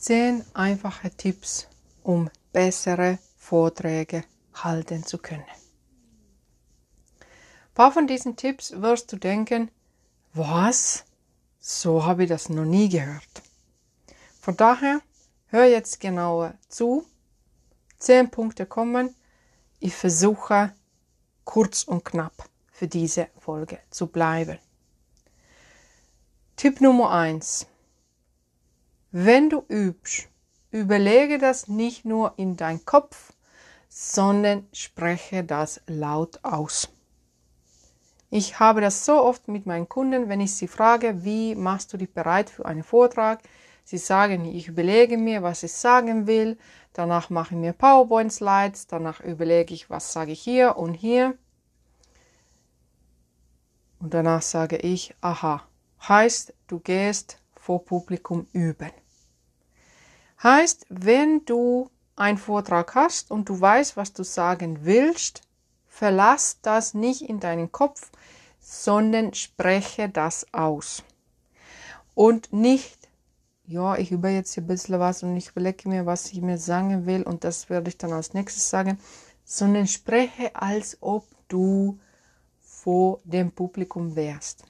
Zehn einfache Tipps, um bessere Vorträge halten zu können. Ein paar von diesen Tipps wirst du denken, was? So habe ich das noch nie gehört. Von daher, hör jetzt genauer zu. Zehn Punkte kommen. Ich versuche kurz und knapp für diese Folge zu bleiben. Tipp Nummer eins: Wenn du übst, überlege das nicht nur in dein Kopf, sondern spreche das laut aus. Ich habe das so oft mit meinen Kunden, wenn ich sie frage, wie machst du dich bereit für einen Vortrag? Sie sagen, ich überlege mir, was ich sagen will, danach mache ich mir PowerPoint-Slides, danach überlege ich, was sage ich hier und hier. Und danach sage ich, aha, heißt, du gehst vor Publikum üben. Heißt, wenn du einen Vortrag hast und du weißt, was du sagen willst, verlass das nicht in deinen Kopf, sondern spreche das aus. Und nicht, ja, ich über jetzt hier ein bisschen was und ich überlege mir, was ich mir sagen will und das werde ich dann als nächstes sagen, sondern spreche, als ob du vor dem Publikum wärst.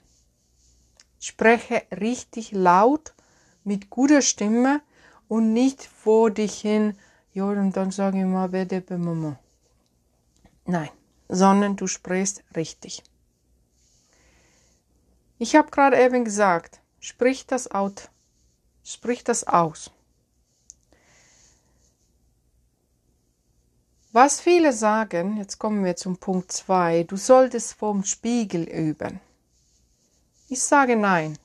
Spreche richtig laut mit guter Stimme und nicht vor dich hin, ja, und dann sage ich mal, wer der Mama. Nein, sondern du sprichst richtig. Ich habe gerade eben gesagt, sprich das out, sprich das aus. Was viele sagen, jetzt kommen wir zum Punkt 2, du solltest vom Spiegel üben. Ich sage nein.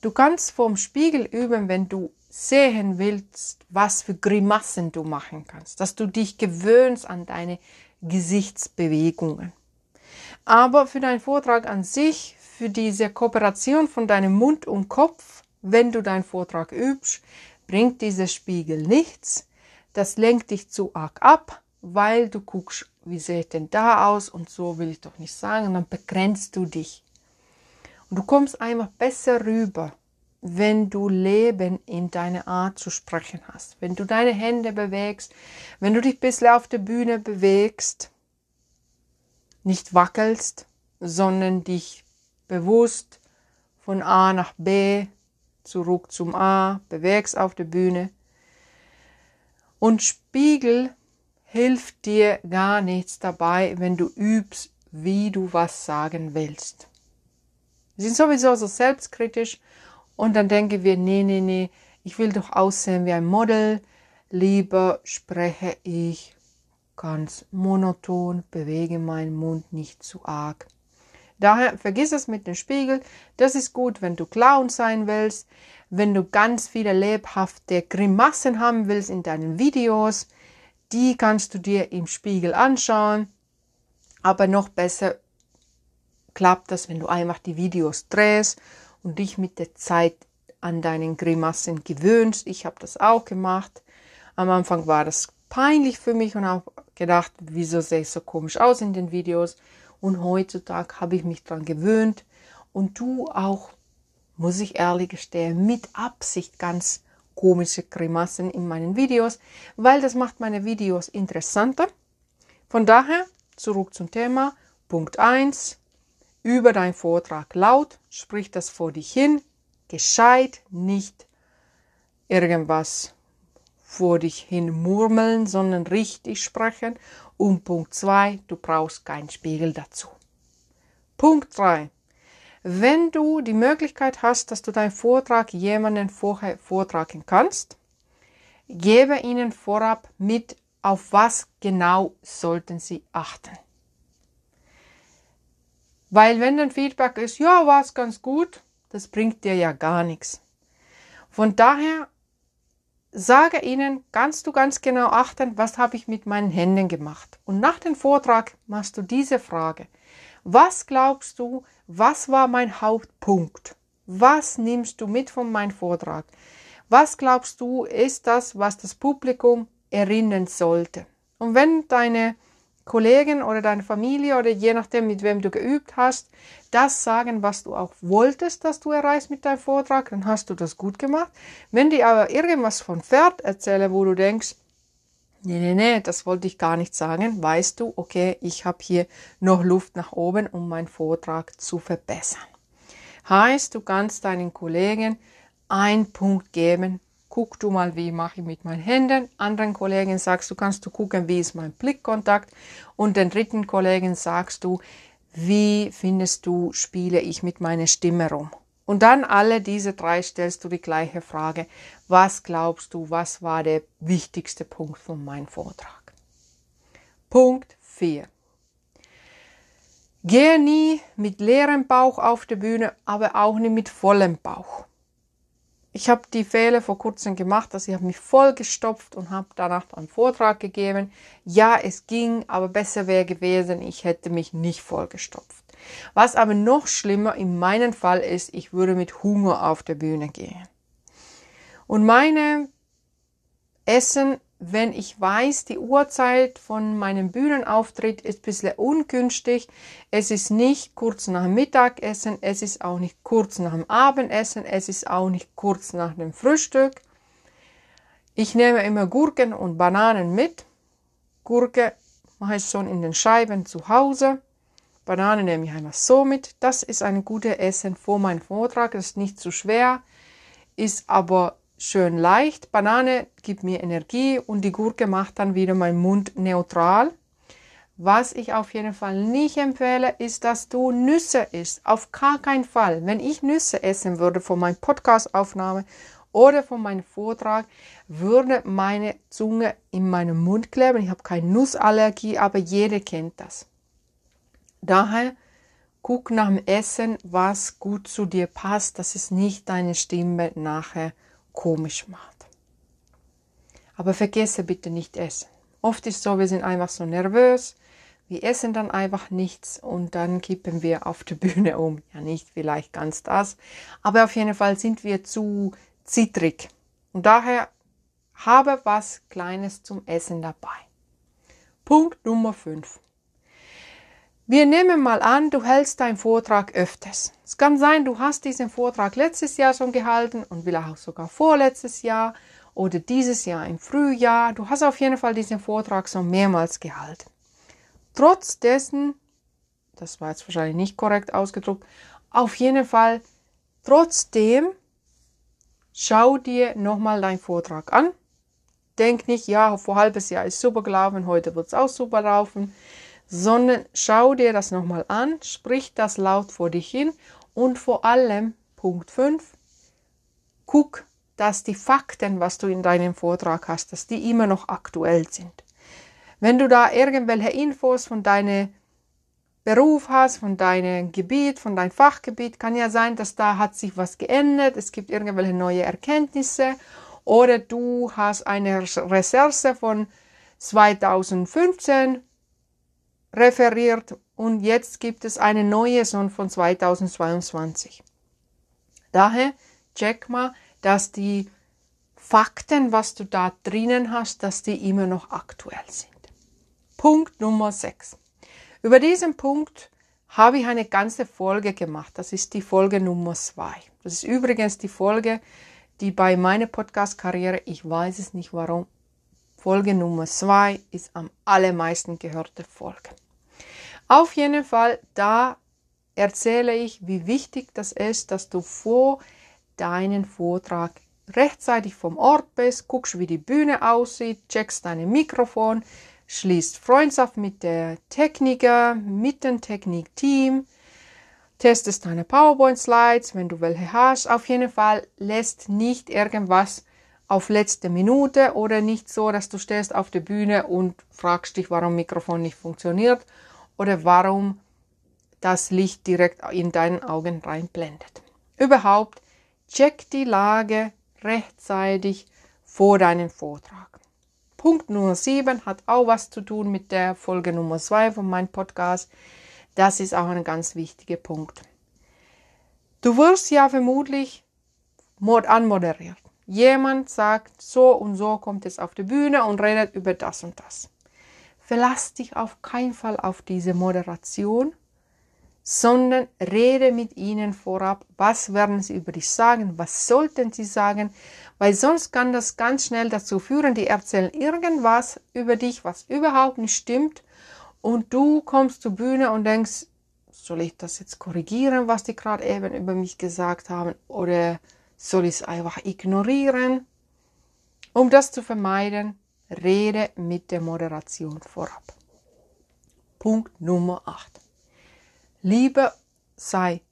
Du kannst vom Spiegel üben, wenn du sehen willst, was für Grimassen du machen kannst, dass du dich gewöhnst an deine Gesichtsbewegungen. Aber für deinen Vortrag an sich, für diese Kooperation von deinem Mund und Kopf, wenn du deinen Vortrag übst, bringt dieser Spiegel nichts, das lenkt dich zu arg ab, weil du guckst, wie sieht denn da aus und so will ich doch nicht sagen, dann begrenzt du dich. Und du kommst einfach besser rüber, wenn du Leben in deine Art zu sprechen hast, wenn du deine Hände bewegst, wenn du dich ein bisschen auf der Bühne bewegst, nicht wackelst, sondern dich bewusst von A nach B zurück zum A bewegst auf der Bühne und Spiegel hilft dir gar nichts dabei, wenn du übst, wie du was sagen willst. Wir sind sowieso so selbstkritisch und dann denken wir, nee, nee, nee, ich will doch aussehen wie ein Model. Lieber spreche ich ganz monoton, bewege meinen Mund nicht zu arg. Daher vergiss es mit dem Spiegel. Das ist gut, wenn du Clown sein willst, wenn du ganz viele lebhafte Grimassen haben willst in deinen Videos. Die kannst du dir im Spiegel anschauen. Aber noch besser klappt das, wenn du einfach die Videos drehst und dich mit der Zeit an deinen Grimassen gewöhnst. Ich habe das auch gemacht. Am Anfang war das peinlich für mich und habe gedacht, wieso sehe ich so komisch aus in den Videos. Und heutzutage habe ich mich daran gewöhnt und du auch, muss ich ehrlich gestehen, mit Absicht ganz komische Grimassen in meinen Videos, weil das macht meine Videos interessanter. Von daher zurück zum Thema. Punkt 1. Über deinen Vortrag laut, sprich das vor dich hin, gescheit, nicht irgendwas vor dich hin murmeln, sondern richtig sprechen und Punkt 2, du brauchst keinen Spiegel dazu. Punkt 3. Wenn du die Möglichkeit hast, dass du deinen Vortrag jemanden vorher vortragen kannst, gebe ihnen vorab mit, auf was genau sollten sie achten. Weil wenn dein Feedback ist, ja, war es ganz gut, das bringt dir ja gar nichts. Von daher sage ihnen, kannst du ganz genau achten, was habe ich mit meinen Händen gemacht. Und nach dem Vortrag machst du diese Frage. Was glaubst du, was war mein Hauptpunkt? Was nimmst du mit von meinem Vortrag? Was glaubst du, ist das, was das Publikum erinnern sollte? Und wenn deine Kollegen oder deine Familie oder je nachdem, mit wem du geübt hast, das sagen, was du auch wolltest, dass du erreichst mit deinem Vortrag, dann hast du das gut gemacht. Wenn die aber irgendwas von Pferd erzählen, wo du denkst, nee, nee, nee, das wollte ich gar nicht sagen, weißt du, okay, ich habe hier noch Luft nach oben, um meinen Vortrag zu verbessern. Heißt, du kannst deinen Kollegen einen Punkt geben, guck du mal, wie mache ich mit meinen Händen. Anderen Kollegen sagst du, kannst du gucken, wie ist mein Blickkontakt. Und den dritten Kollegen sagst du, wie findest du, spiele ich mit meiner Stimme rum. Und dann alle diese drei stellst du die gleiche Frage. Was glaubst du, was war der wichtigste Punkt von meinem Vortrag? Punkt 4. Gehe nie mit leerem Bauch auf die Bühne, aber auch nicht mit vollem Bauch ich habe die Fehler vor kurzem gemacht, dass ich habe mich voll gestopft und habe danach einen Vortrag gegeben. Ja, es ging, aber besser wäre gewesen, ich hätte mich nicht vollgestopft. Was aber noch schlimmer in meinem Fall ist, ich würde mit Hunger auf der Bühne gehen. Und meine Essen wenn ich weiß, die Uhrzeit von meinem Bühnenauftritt ist ein bisschen ungünstig. Es ist nicht kurz nach dem Mittagessen, es ist auch nicht kurz nach dem Abendessen, es ist auch nicht kurz nach dem Frühstück. Ich nehme immer Gurken und Bananen mit. Gurke mache ich schon in den Scheiben zu Hause. Bananen nehme ich einmal so mit. Das ist ein gutes Essen vor meinem Vortrag. Das ist nicht zu schwer, ist aber schön leicht. Banane gibt mir Energie und die Gurke macht dann wieder meinen Mund neutral. Was ich auf jeden Fall nicht empfehle, ist, dass du Nüsse isst. Auf gar keinen Fall. Wenn ich Nüsse essen würde von meiner Podcastaufnahme oder von meinem Vortrag, würde meine Zunge in meinem Mund kleben. Ich habe keine Nussallergie, aber jeder kennt das. Daher guck nach dem Essen, was gut zu dir passt, dass es nicht deine Stimme nachher komisch macht. Aber vergesse bitte nicht essen. Oft ist so, wir sind einfach so nervös, wir essen dann einfach nichts und dann kippen wir auf der Bühne um. Ja, nicht vielleicht ganz das, aber auf jeden Fall sind wir zu zittrig. Und daher habe was Kleines zum Essen dabei. Punkt Nummer 5. Wir nehmen mal an, du hältst deinen Vortrag öfters. Es kann sein, du hast diesen Vortrag letztes Jahr schon gehalten und vielleicht auch sogar vorletztes Jahr oder dieses Jahr im Frühjahr. Du hast auf jeden Fall diesen Vortrag schon mehrmals gehalten. Trotz dessen, das war jetzt wahrscheinlich nicht korrekt ausgedruckt, auf jeden Fall trotzdem schau dir nochmal deinen Vortrag an. Denk nicht, ja, vor halbes Jahr ist super gelaufen, heute wird es auch super laufen sondern schau dir das nochmal an, sprich das laut vor dich hin und vor allem Punkt 5, guck, dass die Fakten, was du in deinem Vortrag hast, dass die immer noch aktuell sind. Wenn du da irgendwelche Infos von deinem Beruf hast, von deinem Gebiet, von deinem Fachgebiet, kann ja sein, dass da hat sich was geändert, es gibt irgendwelche neue Erkenntnisse oder du hast eine Reserve von 2015 referiert und jetzt gibt es eine neue Son von 2022. Daher check mal, dass die Fakten, was du da drinnen hast, dass die immer noch aktuell sind. Punkt Nummer 6. Über diesen Punkt habe ich eine ganze Folge gemacht. Das ist die Folge Nummer 2. Das ist übrigens die Folge, die bei meiner Podcast-Karriere, ich weiß es nicht warum, Folge Nummer 2 ist am allermeisten gehörte Folge. Auf jeden Fall, da erzähle ich, wie wichtig das ist, dass du vor deinen Vortrag rechtzeitig vom Ort bist, guckst, wie die Bühne aussieht, checkst dein Mikrofon, schließt Freundschaft mit der Techniker, mit dem Technikteam, testest deine PowerPoint-Slides, wenn du welche hast. Auf jeden Fall lässt nicht irgendwas auf letzte Minute oder nicht so, dass du stehst auf der Bühne und fragst dich, warum Mikrofon nicht funktioniert oder warum das Licht direkt in deinen Augen reinblendet. Überhaupt, check die Lage rechtzeitig vor deinem Vortrag. Punkt Nummer 7 hat auch was zu tun mit der Folge Nummer 2 von meinem Podcast. Das ist auch ein ganz wichtiger Punkt. Du wirst ja vermutlich anmoderiert. Jemand sagt, so und so kommt es auf die Bühne und redet über das und das. verlass dich auf keinen Fall auf diese Moderation, sondern rede mit ihnen vorab, was werden sie über dich sagen, was sollten sie sagen, weil sonst kann das ganz schnell dazu führen, die erzählen irgendwas über dich, was überhaupt nicht stimmt und du kommst zur Bühne und denkst, soll ich das jetzt korrigieren, was die gerade eben über mich gesagt haben oder soll ich es einfach ignorieren? Um das zu vermeiden, rede mit der Moderation vorab. Punkt Nummer 8. Lieber sei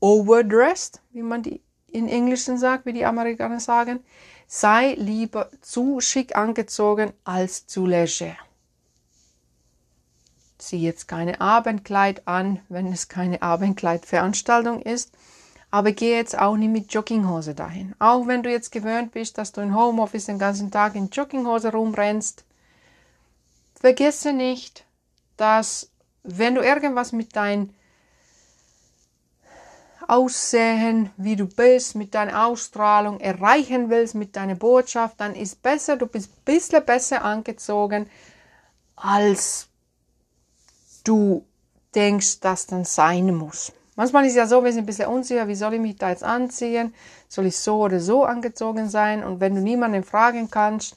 overdressed, wie man die in Englischen sagt, wie die Amerikaner sagen. Sei lieber zu schick angezogen als zu leger. Zieh jetzt keine Abendkleid an, wenn es keine Abendkleidveranstaltung ist. Aber geh jetzt auch nicht mit Jogginghose dahin. Auch wenn du jetzt gewöhnt bist, dass du in Homeoffice den ganzen Tag in Jogginghose rumrennst. Vergesse nicht, dass wenn du irgendwas mit deinem Aussehen, wie du bist, mit deiner Ausstrahlung erreichen willst, mit deiner Botschaft, dann ist besser, du bist ein bisschen besser angezogen, als du denkst, dass dann sein muss. Manchmal ist ja so, wir sind ein bisschen unsicher, wie soll ich mich da jetzt anziehen? Soll ich so oder so angezogen sein? Und wenn du niemanden fragen kannst,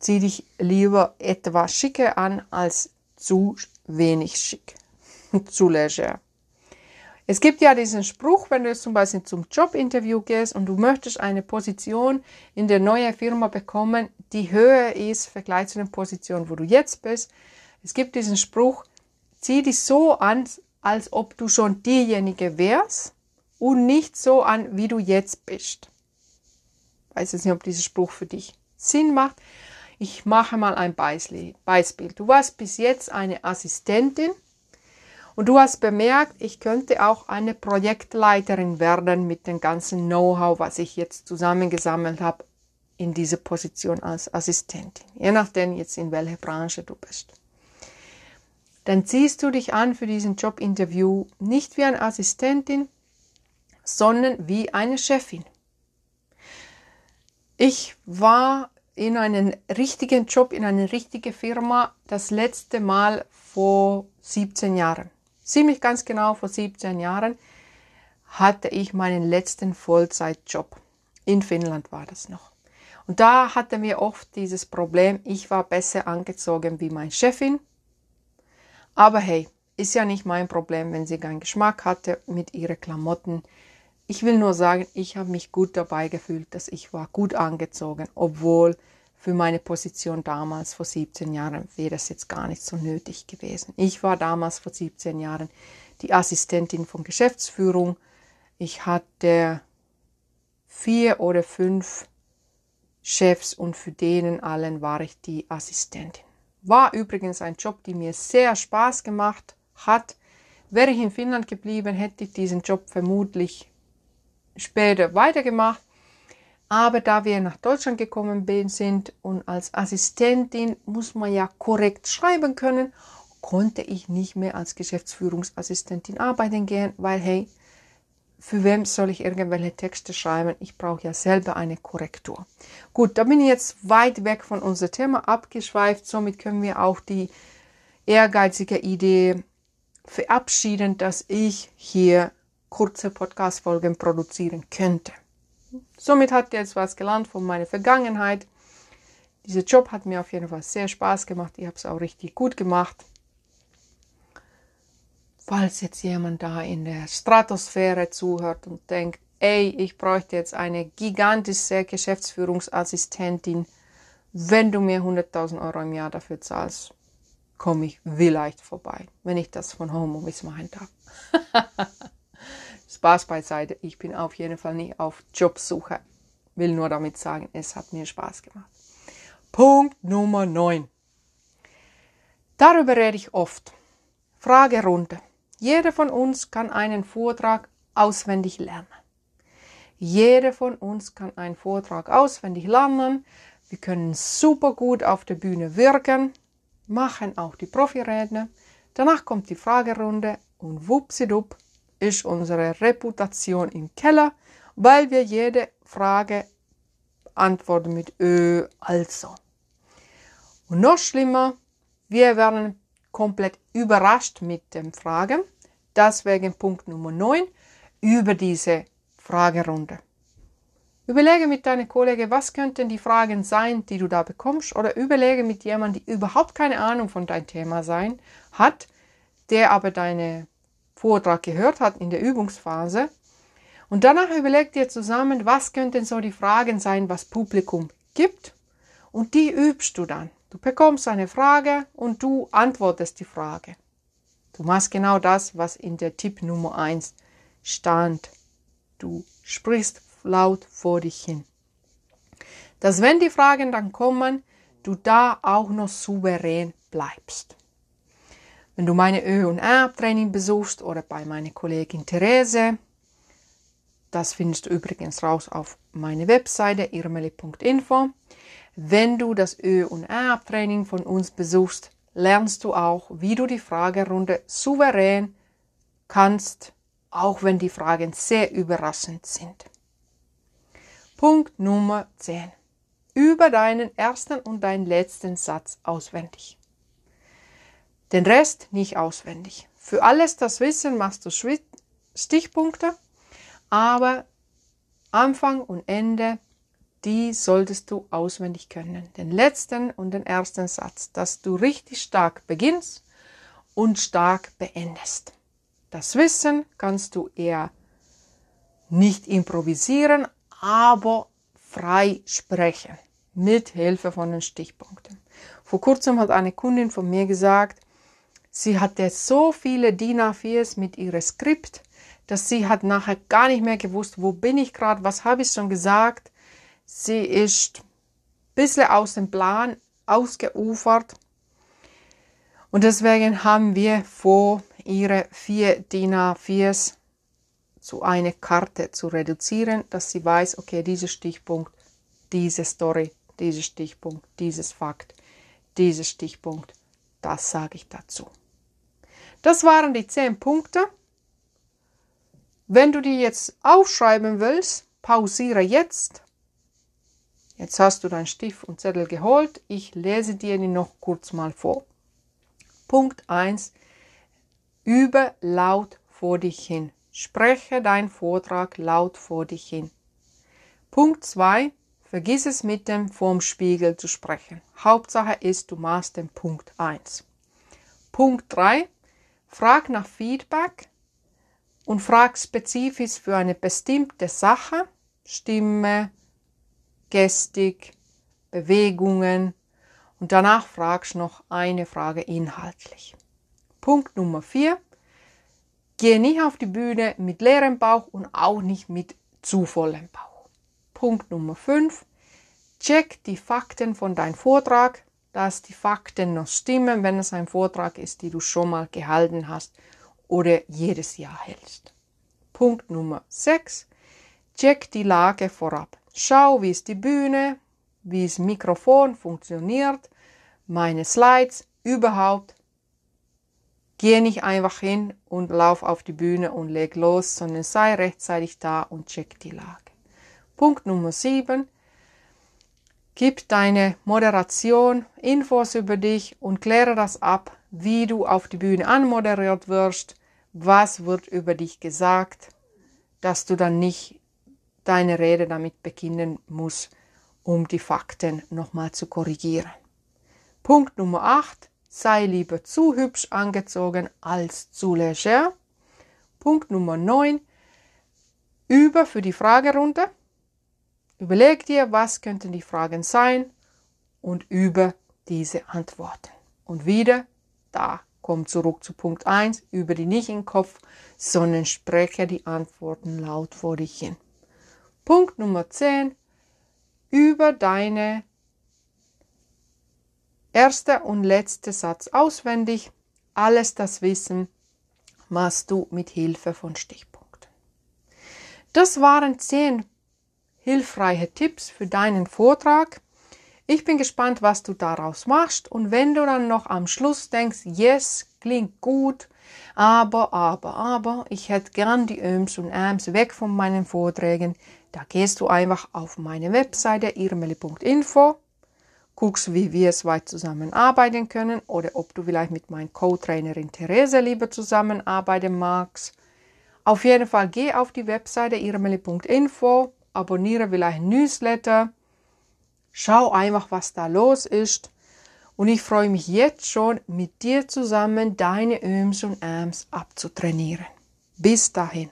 zieh dich lieber etwas schicker an als zu wenig schick, zu leger. Es gibt ja diesen Spruch, wenn du jetzt zum Beispiel zum Jobinterview gehst und du möchtest eine Position in der neuen Firma bekommen, die höher ist im Vergleich zu der Position, wo du jetzt bist. Es gibt diesen Spruch, zieh dich so an, als ob du schon diejenige wärst und nicht so an, wie du jetzt bist. Ich weiß jetzt nicht, ob dieser Spruch für dich Sinn macht. Ich mache mal ein Beispiel. Du warst bis jetzt eine Assistentin und du hast bemerkt, ich könnte auch eine Projektleiterin werden mit dem ganzen Know-how, was ich jetzt zusammengesammelt habe in dieser Position als Assistentin. Je nachdem jetzt in welcher Branche du bist dann ziehst du dich an für diesen Jobinterview nicht wie eine Assistentin, sondern wie eine Chefin. Ich war in einen richtigen Job, in eine richtige Firma das letzte Mal vor 17 Jahren. Ziemlich ganz genau vor 17 Jahren hatte ich meinen letzten Vollzeitjob. In Finnland war das noch. Und da hatten wir oft dieses Problem, ich war besser angezogen wie meine Chefin aber hey, ist ja nicht mein Problem, wenn sie keinen Geschmack hatte mit ihren Klamotten. Ich will nur sagen, ich habe mich gut dabei gefühlt, dass ich war gut angezogen, obwohl für meine Position damals vor 17 Jahren wäre das jetzt gar nicht so nötig gewesen. Ich war damals vor 17 Jahren die Assistentin von Geschäftsführung. Ich hatte vier oder fünf Chefs und für denen allen war ich die Assistentin. War übrigens ein Job, der mir sehr Spaß gemacht hat. Wäre ich in Finnland geblieben, hätte ich diesen Job vermutlich später weitergemacht. Aber da wir nach Deutschland gekommen sind und als Assistentin muss man ja korrekt schreiben können, konnte ich nicht mehr als Geschäftsführungsassistentin arbeiten gehen, weil hey, für wem soll ich irgendwelche Texte schreiben? Ich brauche ja selber eine Korrektur. Gut, da bin ich jetzt weit weg von unserem Thema abgeschweift. Somit können wir auch die ehrgeizige Idee verabschieden, dass ich hier kurze Podcast-Folgen produzieren könnte. Somit hat jetzt was gelernt von meiner Vergangenheit. Dieser Job hat mir auf jeden Fall sehr Spaß gemacht. Ich habe es auch richtig gut gemacht falls jetzt jemand da in der Stratosphäre zuhört und denkt, ey, ich bräuchte jetzt eine gigantische Geschäftsführungsassistentin, wenn du mir 100.000 Euro im Jahr dafür zahlst, komme ich vielleicht vorbei, wenn ich das von Homeoffice machen darf. Spaß beiseite, ich bin auf jeden Fall nicht auf Jobsuche. Will nur damit sagen, es hat mir Spaß gemacht. Punkt Nummer 9. Darüber rede ich oft. Fragerunde. Jeder von uns kann einen Vortrag auswendig lernen. Jeder von uns kann einen Vortrag auswendig lernen. Wir können super gut auf der Bühne wirken, machen auch die Profiredner. Danach kommt die Fragerunde und wupsidup ist unsere Reputation im Keller, weil wir jede Frage antworten mit Ö, also. Und noch schlimmer, Wir werden komplett überrascht mit den Fragen. Deswegen Punkt Nummer 9 über diese Fragerunde. Überlege mit deinen Kollegen, was könnten die Fragen sein, die du da bekommst, oder überlege mit jemandem, der überhaupt keine Ahnung von deinem Thema sein hat, der aber deinen Vortrag gehört hat in der Übungsphase. Und danach überleg dir zusammen, was könnten so die Fragen sein, was Publikum gibt, und die übst du dann. Du bekommst eine Frage und du antwortest die Frage. Du machst genau das, was in der Tipp Nummer 1 stand. Du sprichst laut vor dich hin. Dass wenn die Fragen dann kommen, du da auch noch souverän bleibst. Wenn du meine Ö- und R-Training besuchst oder bei meiner Kollegin Therese, das findest du übrigens raus auf meine Webseite irmeli.info. Wenn du das Ö- und R-Training von uns besuchst, lernst du auch, wie du die Fragerunde souverän kannst, auch wenn die Fragen sehr überraschend sind. Punkt Nummer 10. Über deinen ersten und deinen letzten Satz auswendig. Den Rest nicht auswendig. Für alles das Wissen machst du Stichpunkte, aber Anfang und Ende, die solltest du auswendig können. Den letzten und den ersten Satz, dass du richtig stark beginnst und stark beendest. Das Wissen kannst du eher nicht improvisieren, aber frei sprechen mit Hilfe von den Stichpunkten. Vor kurzem hat eine Kundin von mir gesagt, sie hatte so viele DIN A4s mit ihrem Skript, dass sie hat nachher gar nicht mehr gewusst, wo bin ich gerade, was habe ich schon gesagt. Sie ist ein bisschen aus dem Plan ausgeufert. Und deswegen haben wir vor, ihre vier DIN A4s zu einer Karte zu reduzieren, dass sie weiß, okay, dieser Stichpunkt, diese Story, dieser Stichpunkt, dieses Fakt, dieser Stichpunkt, das sage ich dazu. Das waren die zehn Punkte. Wenn du die jetzt aufschreiben willst, pausiere jetzt. Jetzt hast du dein Stift und Zettel geholt. Ich lese dir die noch kurz mal vor. Punkt 1. Übe laut vor dich hin. Spreche deinen Vortrag laut vor dich hin. Punkt 2. Vergiss es mit dem vorm Spiegel zu sprechen. Hauptsache ist, du machst den Punkt 1. Punkt 3. Frag nach Feedback und frag spezifisch für eine bestimmte Sache, Stimme, Gestik, Bewegungen und danach fragst noch eine Frage inhaltlich. Punkt Nummer 4. Gehe nicht auf die Bühne mit leerem Bauch und auch nicht mit zu vollem Bauch. Punkt Nummer 5. Check die Fakten von deinem Vortrag, dass die Fakten noch stimmen, wenn es ein Vortrag ist, die du schon mal gehalten hast oder jedes Jahr hältst. Punkt Nummer 6. Check die Lage vorab. Schau, wie ist die Bühne, wie das Mikrofon funktioniert, meine Slides, überhaupt Geh nicht einfach hin und lauf auf die Bühne und leg los, sondern sei rechtzeitig da und check die Lage. Punkt Nummer 7. Gib deine Moderation Infos über dich und kläre das ab, wie du auf die Bühne anmoderiert wirst, was wird über dich gesagt, dass du dann nicht deine Rede damit beginnen musst, um die Fakten nochmal zu korrigieren. Punkt Nummer 8 sei lieber zu hübsch angezogen als zu leger. Punkt Nummer 9. Über für die Fragerunde. Überleg dir, was könnten die Fragen sein und über diese Antworten. Und wieder, da kommt zurück zu Punkt 1, über die nicht im Kopf, sondern spreche die Antworten laut vor dich hin. Punkt Nummer 10, über deine Erster und letzter Satz auswendig. Alles das Wissen machst du mit Hilfe von Stichpunkten. Das waren zehn hilfreiche Tipps für deinen Vortrag. Ich bin gespannt, was du daraus machst. Und wenn du dann noch am Schluss denkst, yes, klingt gut, aber, aber, aber, ich hätte gern die Öms und Äms weg von meinen Vorträgen, da gehst du einfach auf meine Webseite irmeli.info guckst, wie wir zwei zusammenarbeiten können oder ob du vielleicht mit meiner Co-Trainerin Therese lieber zusammenarbeiten magst. Auf jeden Fall geh auf die Webseite irmeli.info, abonniere vielleicht Newsletter, schau einfach, was da los ist. Und ich freue mich jetzt schon, mit dir zusammen deine Öms und Äms abzutrainieren. Bis dahin.